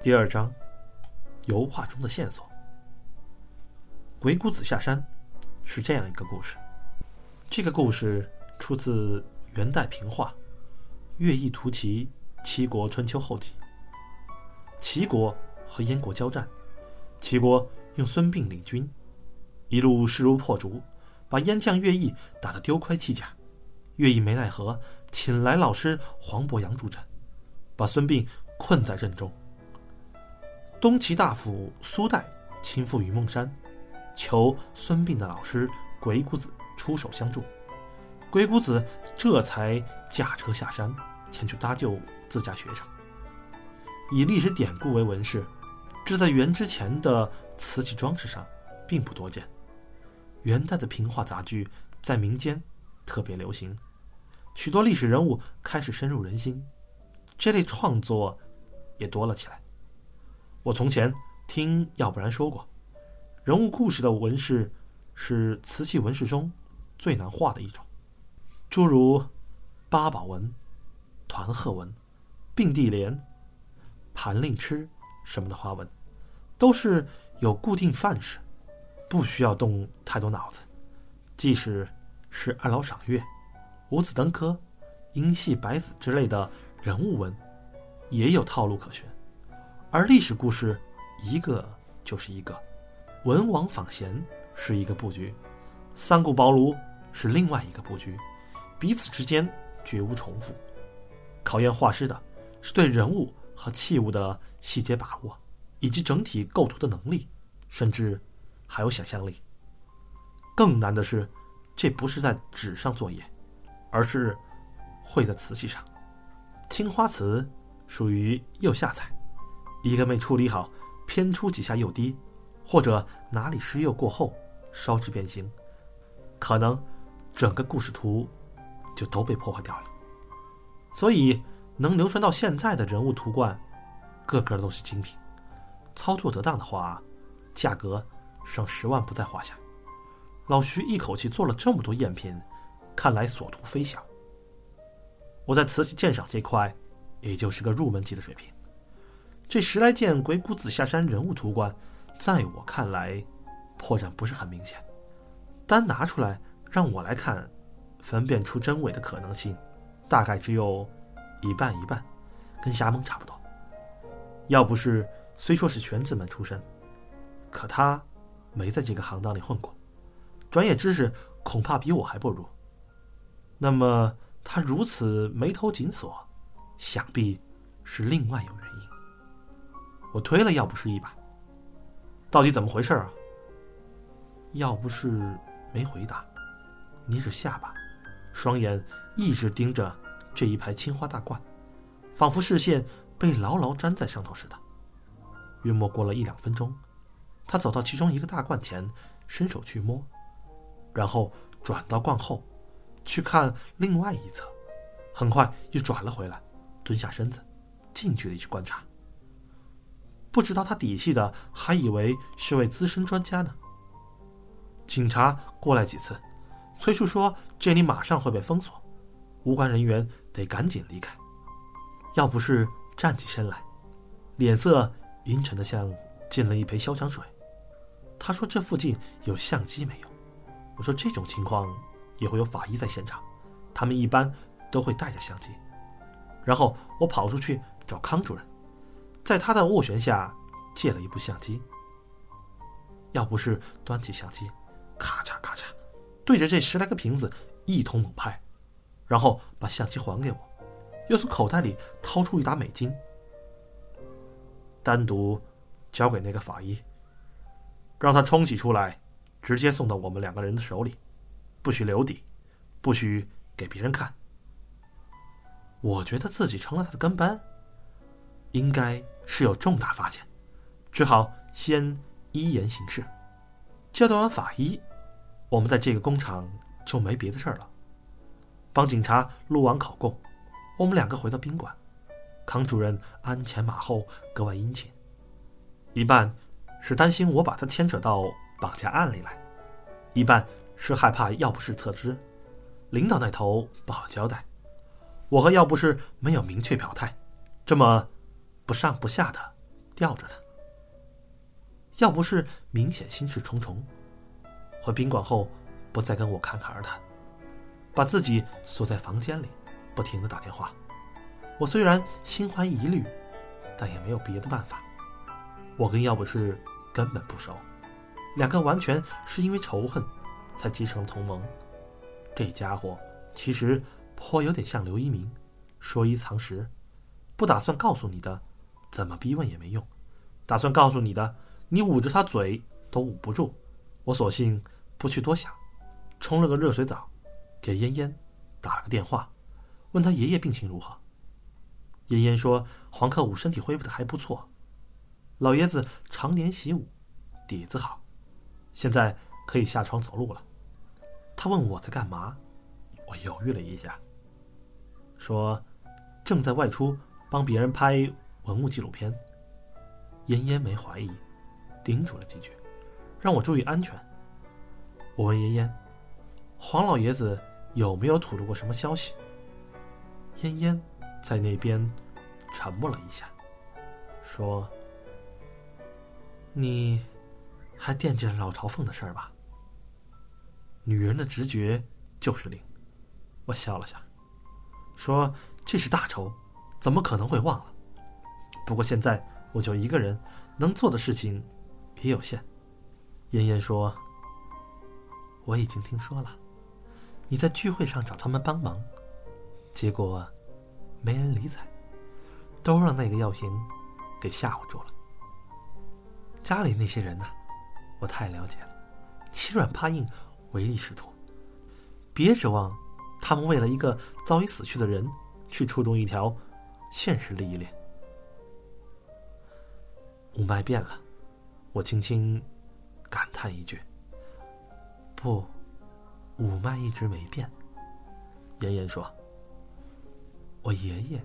第二章，油画中的线索。鬼谷子下山，是这样一个故事。这个故事出自元代平话《乐毅图齐齐国春秋后记》。齐国和燕国交战，齐国用孙膑领军，一路势如破竹，把燕将乐毅打得丢盔弃甲。乐毅没奈何，请来老师黄伯阳助阵，把孙膑困在阵中。东齐大夫苏代亲赴云梦山，求孙膑的老师鬼谷子出手相助。鬼谷子这才驾车下山，前去搭救自家学生。以历史典故为纹饰，这在元之前的瓷器装饰上并不多见。元代的平话杂剧在民间特别流行，许多历史人物开始深入人心，这类创作也多了起来。我从前听要不然说过，人物故事的纹饰是瓷器纹饰中最难画的一种，诸如八宝纹、团鹤纹、并蒂莲、盘令螭什么的花纹，都是有固定范式，不需要动太多脑子。即使是二老赏月、五子登科、阴系百子之类的人物纹，也有套路可循。而历史故事，一个就是一个，文王访贤是一个布局，三顾茅庐是另外一个布局，彼此之间绝无重复。考验画师的是对人物和器物的细节把握，以及整体构图的能力，甚至还有想象力。更难的是，这不是在纸上作业，而是绘在瓷器上。青花瓷属于釉下彩。一个没处理好，偏出几下釉低，或者哪里施釉过后烧制变形，可能整个故事图就都被破坏掉了。所以能流传到现在的人物图罐，个个都是精品。操作得当的话，价格上十万不在话下。老徐一口气做了这么多赝品，看来所图非小。我在瓷器鉴赏这块，也就是个入门级的水平。这十来件鬼谷子下山人物图观，在我看来，破绽不是很明显。单拿出来让我来看，分辨出真伪的可能性，大概只有一半一半，跟瞎蒙差不多。要不是虽说是全子门出身，可他没在这个行当里混过，专业知识恐怕比我还不如。那么他如此眉头紧锁，想必是另外有原因。我推了要不是一把，到底怎么回事啊？要不是没回答，捏着下巴，双眼一直盯着这一排青花大罐，仿佛视线被牢牢粘在上头似的。约莫过了一两分钟，他走到其中一个大罐前，伸手去摸，然后转到罐后，去看另外一侧，很快又转了回来，蹲下身子，近距离去观察。不知道他底细的，还以为是位资深专家呢。警察过来几次，崔叔说这里马上会被封锁，无关人员得赶紧离开。要不是站起身来，脸色阴沉的像进了一杯消香水。他说这附近有相机没有？我说这种情况也会有法医在现场，他们一般都会带着相机。然后我跑出去找康主任。在他的斡旋下，借了一部相机。要不是端起相机，咔嚓咔嚓，对着这十来个瓶子一通猛拍，然后把相机还给我，又从口袋里掏出一沓美金，单独交给那个法医，让他冲洗出来，直接送到我们两个人的手里，不许留底，不许给别人看。我觉得自己成了他的跟班，应该。是有重大发现，只好先依言行事。交代完法医，我们在这个工厂就没别的事儿了。帮警察录完口供，我们两个回到宾馆。康主任鞍前马后，格外殷勤。一半是担心我把他牵扯到绑架案里来，一半是害怕要不是特知，领导那头不好交代。我和要不是没有明确表态，这么。不上不下的吊着他。要不是明显心事重重，回宾馆后不再跟我侃侃而谈，把自己锁在房间里，不停的打电话。我虽然心怀疑虑，但也没有别的办法。我跟要不是根本不熟，两个完全是因为仇恨才结成同盟。这家伙其实颇有点像刘一鸣，说一藏十，不打算告诉你的，怎么逼问也没用；打算告诉你的。你捂着他嘴都捂不住，我索性不去多想，冲了个热水澡，给嫣嫣打了个电话，问他爷爷病情如何。嫣嫣说黄克武身体恢复的还不错，老爷子常年习武，底子好，现在可以下床走路了。他问我在干嘛，我犹豫了一下，说正在外出帮别人拍文物纪录片。嫣嫣没怀疑。叮嘱了几句，让我注意安全。我问嫣嫣：“黄老爷子有没有吐露过什么消息？”嫣嫣在那边沉默了一下，说：“你还惦记着老朝奉的事儿吧？”女人的直觉就是灵。我笑了笑，说：“这是大仇，怎么可能会忘了？不过现在我就一个人，能做的事情。”也有限，妍妍说：“我已经听说了，你在聚会上找他们帮忙，结果没人理睬，都让那个药瓶给吓唬住了。家里那些人呢，我太了解了，欺软怕硬，唯利是图。别指望他们为了一个早已死去的人去触动一条现实利益链。雾霾变了。”我轻轻感叹一句：“不，五脉一直没变。”妍妍说：“我爷爷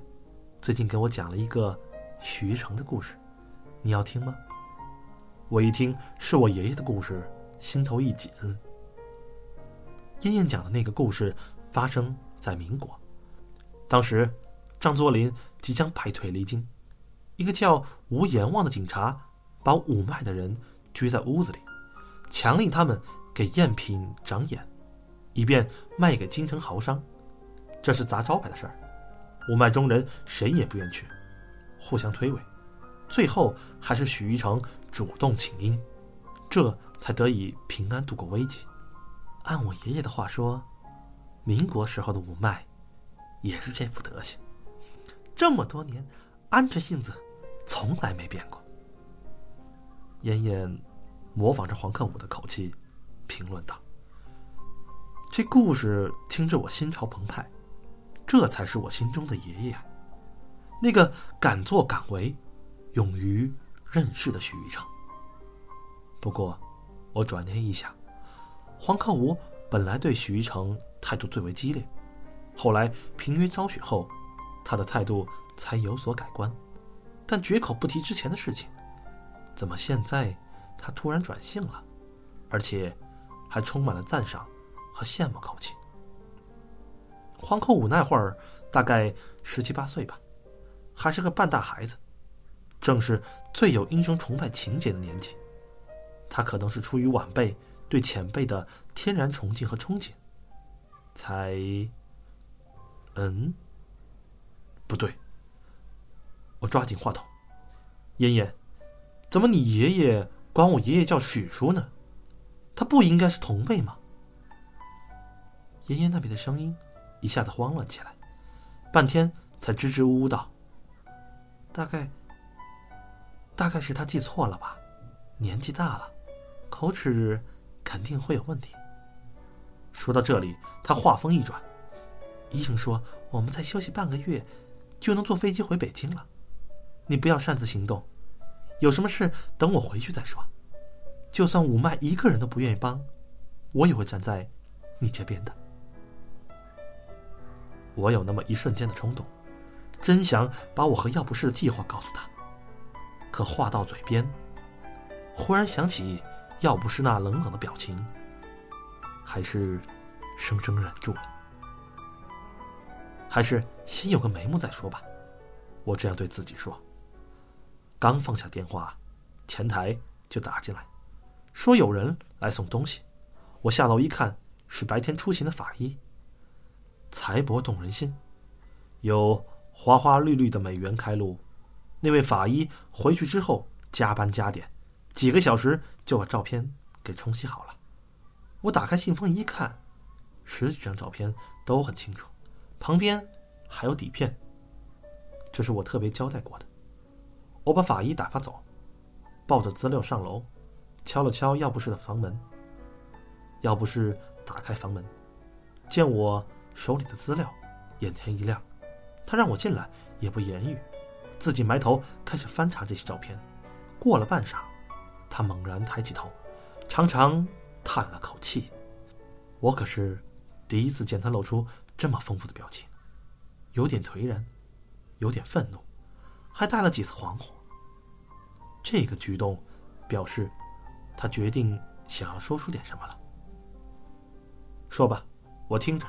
最近给我讲了一个徐成的故事，你要听吗？”我一听是我爷爷的故事，心头一紧。妍妍讲的那个故事发生在民国，当时张作霖即将败退离京，一个叫吴延旺的警察。把五脉的人拘在屋子里，强令他们给赝品长眼，以便卖给京城豪商。这是砸招牌的事儿。五脉中人谁也不愿去，互相推诿，最后还是许一成主动请缨，这才得以平安度过危机。按我爷爷的话说，民国时候的五脉也是这副德行，这么多年，安着性子从来没变过。燕燕模仿着黄克武的口气，评论道：“这故事听着我心潮澎湃，这才是我心中的爷爷啊，那个敢作敢为、勇于任事的许玉成。不过，我转念一想，黄克武本来对许玉成态度最为激烈，后来平冤昭雪后，他的态度才有所改观，但绝口不提之前的事情。”怎么现在他突然转性了，而且还充满了赞赏和羡慕口气？黄克武那会儿大概十七八岁吧，还是个半大孩子，正是最有英雄崇拜情节的年纪。他可能是出于晚辈对前辈的天然崇敬和憧憬，才……嗯，不对。我抓紧话筒，妍妍。怎么，你爷爷管我爷爷叫许叔呢？他不应该是同辈吗？妍妍那边的声音一下子慌乱起来，半天才支支吾吾道：“大概，大概是他记错了吧？年纪大了，口齿肯定会有问题。”说到这里，他话锋一转：“医生说我们再休息半个月，就能坐飞机回北京了。你不要擅自行动。”有什么事等我回去再说。就算五脉一个人都不愿意帮，我也会站在你这边的。我有那么一瞬间的冲动，真想把我和药不是的计划告诉他。可话到嘴边，忽然想起药不是那冷冷的表情，还是生生忍住了。还是先有个眉目再说吧。我这样对自己说。刚放下电话，前台就打进来，说有人来送东西。我下楼一看，是白天出行的法医。财帛动人心，有花花绿绿的美元开路。那位法医回去之后加班加点，几个小时就把照片给冲洗好了。我打开信封一看，十几张照片都很清楚，旁边还有底片。这是我特别交代过的。我把法医打发走，抱着资料上楼，敲了敲药不室的房门。药不室打开房门，见我手里的资料，眼前一亮，他让我进来，也不言语。自己埋头开始翻查这些照片，过了半晌，他猛然抬起头，长长叹了口气。我可是第一次见他露出这么丰富的表情，有点颓然，有点愤怒，还带了几丝惶恐。这个举动表示他决定想要说出点什么了。说吧，我听着。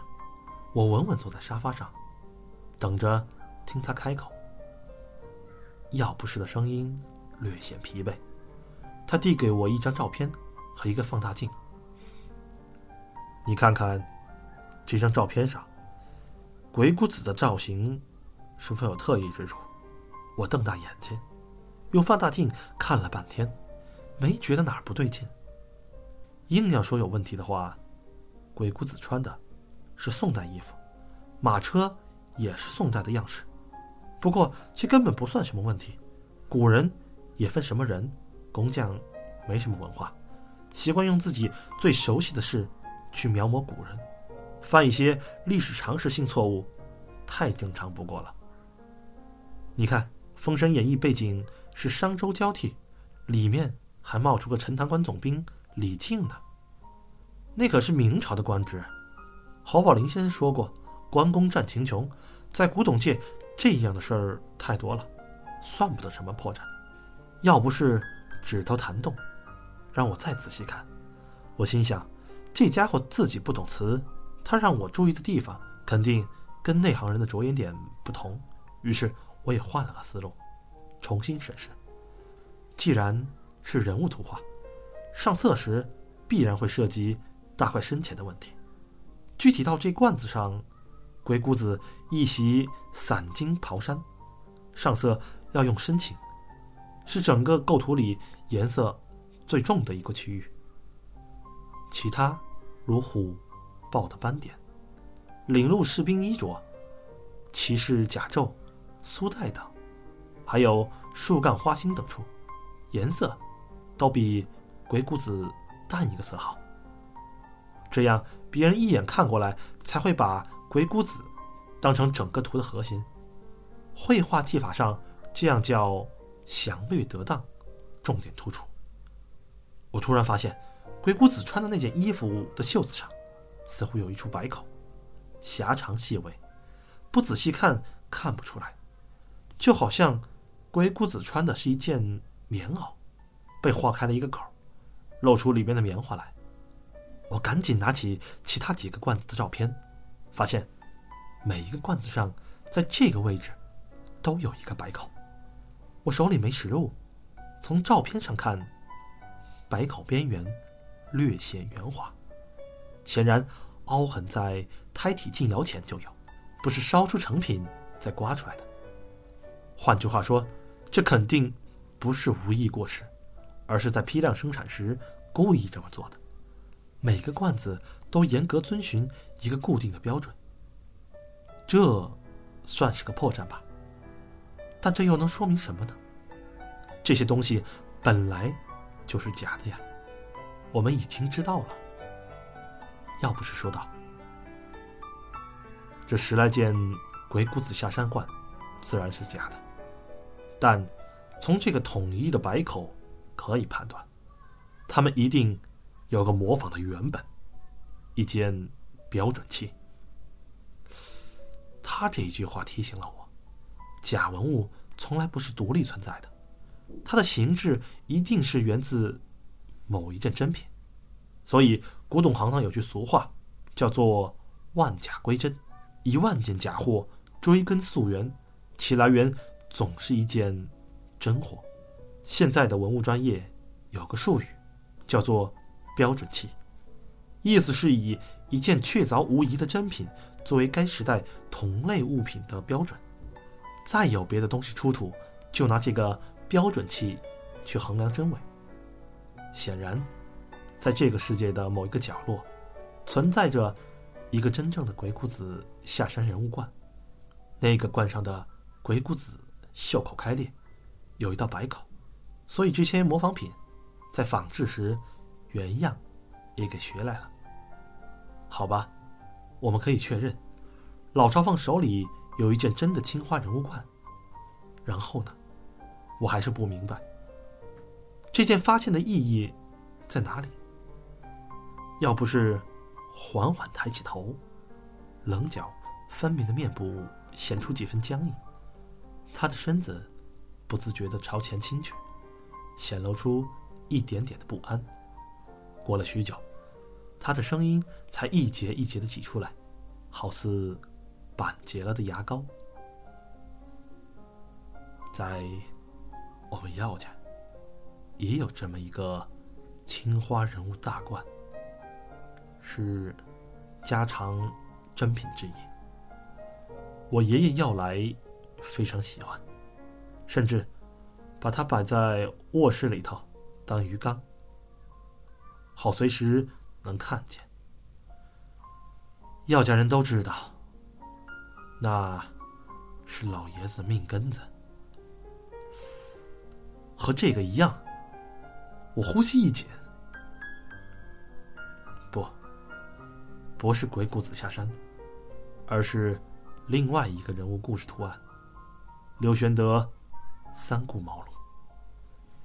我稳稳坐在沙发上，等着听他开口。药不是的声音略显疲惫，他递给我一张照片和一个放大镜。你看看这张照片上，鬼谷子的造型是否有特异之处？我瞪大眼睛，用放大镜看了半天，没觉得哪儿不对劲。硬要说有问题的话，鬼谷子穿的是宋代衣服，马车也是宋代的样式。不过，这根本不算什么问题。古人也分什么人，工匠没什么文化，习惯用自己最熟悉的事去描摹古人，犯一些历史常识性错误，太正常不过了。你看，《封神演义》背景是商周交替，里面还冒出个陈塘关总兵李靖呢，那可是明朝的官职。侯宝林先生说过：“关公战秦琼，在古董界。”这样的事儿太多了，算不得什么破绽。要不是指头弹动，让我再仔细看，我心想，这家伙自己不懂词，他让我注意的地方肯定跟内行人的着眼点不同。于是我也换了个思路，重新审视。既然是人物图画，上色时必然会涉及大块深浅的问题。具体到这罐子上。鬼谷子一袭散金袍衫，上色要用深青，是整个构图里颜色最重的一个区域。其他如虎豹的斑点、领路士兵衣着、骑士甲胄、苏带等，还有树干花心等处，颜色都比鬼谷子淡一个色号。这样别人一眼看过来才会把。鬼谷子当成整个图的核心，绘画技法上这样叫详略得当，重点突出。我突然发现，鬼谷子穿的那件衣服的袖子上，似乎有一处白口，狭长细微，不仔细看看不出来，就好像鬼谷子穿的是一件棉袄，被划开了一个口，露出里面的棉花来。我赶紧拿起其他几个罐子的照片。发现，每一个罐子上，在这个位置，都有一个白口。我手里没实物，从照片上看，白口边缘略显圆滑，显然凹痕在胎体进窑前就有，不是烧出成品再刮出来的。换句话说，这肯定不是无意过失，而是在批量生产时故意这么做的。每个罐子都严格遵循一个固定的标准，这算是个破绽吧？但这又能说明什么呢？这些东西本来就是假的呀，我们已经知道了。要不是说道，这十来件鬼谷子下山罐自然是假的，但从这个统一的白口可以判断，他们一定。有个模仿的原本，一件标准器。他这一句话提醒了我：假文物从来不是独立存在的，它的形制一定是源自某一件真品。所以古董行当有句俗话，叫做“万假归真”，一万件假货追根溯源，其来源总是一件真货。现在的文物专业有个术语，叫做标准器，意思是以一件确凿无疑的真品作为该时代同类物品的标准。再有别的东西出土，就拿这个标准器去衡量真伪。显然，在这个世界的某一个角落，存在着一个真正的鬼谷子下山人物罐。那个罐上的鬼谷子袖口开裂，有一道白口，所以这些模仿品在仿制时原样也给学来了。好吧，我们可以确认，老朝奉手里。有一件真的青花人物罐，然后呢？我还是不明白这件发现的意义在哪里。要不是缓缓抬起头，棱角分明的面部显出几分僵硬，他的身子不自觉的朝前倾去，显露出一点点的不安。过了许久，他的声音才一节一节的挤出来，好似……板结了的牙膏，在我们药家也有这么一个青花人物大罐，是家常珍品之一。我爷爷要来，非常喜欢，甚至把它摆在卧室里头当鱼缸，好随时能看见。药家人都知道。那，是老爷子的命根子，和这个一样。我呼吸一紧，不，不是鬼谷子下山，而是另外一个人物故事图案——刘玄德三顾茅庐。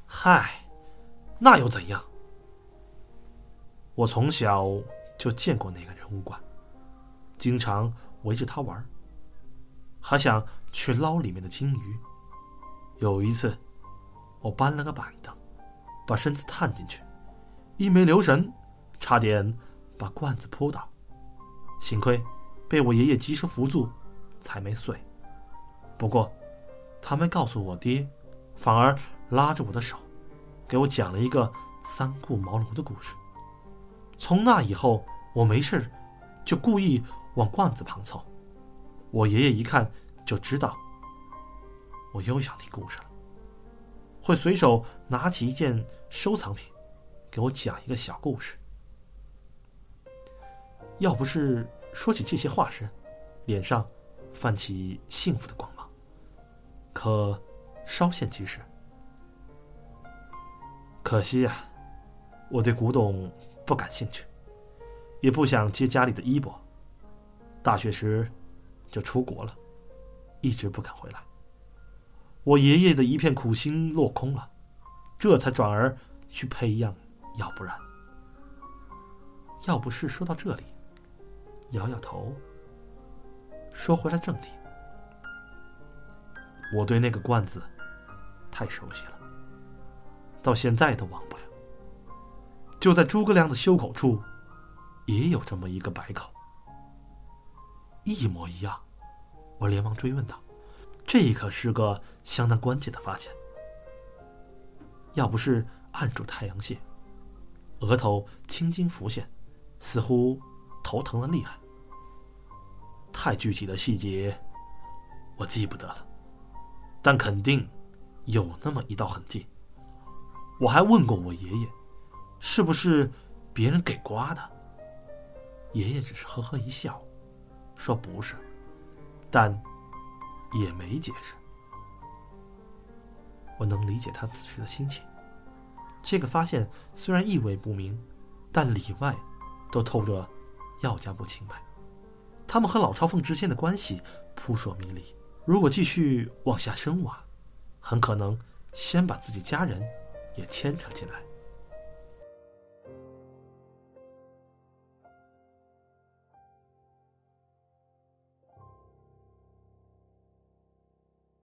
嗨，那又怎样？我从小就见过那个人物馆，经常围着他玩。还想去捞里面的金鱼。有一次，我搬了个板凳，把身子探进去，一没留神，差点把罐子扑倒。幸亏被我爷爷及时扶住，才没碎。不过，他没告诉我爹，反而拉着我的手，给我讲了一个三顾茅庐的故事。从那以后，我没事就故意往罐子旁凑。我爷爷一看就知道，我又想听故事了，会随手拿起一件收藏品，给我讲一个小故事。要不是说起这些话时，脸上泛起幸福的光芒，可稍现即逝。可惜呀，我对古董不感兴趣，也不想接家里的衣钵。大学时。就出国了，一直不肯回来。我爷爷的一片苦心落空了，这才转而去培养。要不然，要不是说到这里，摇摇头，说回来正题。我对那个罐子太熟悉了，到现在都忘不了。就在诸葛亮的袖口处，也有这么一个白口。一模一样，我连忙追问道：“这可是个相当关键的发现。要不是按住太阳穴，额头青筋浮现，似乎头疼的厉害。太具体的细节我记不得了，但肯定有那么一道痕迹。我还问过我爷爷，是不是别人给刮的？爷爷只是呵呵一笑。”说不是，但也没解释。我能理解他此时的心情。这个发现虽然意味不明，但里外都透着药家不清白。他们和老朝奉之间的关系扑朔迷离。如果继续往下深挖，很可能先把自己家人也牵扯进来。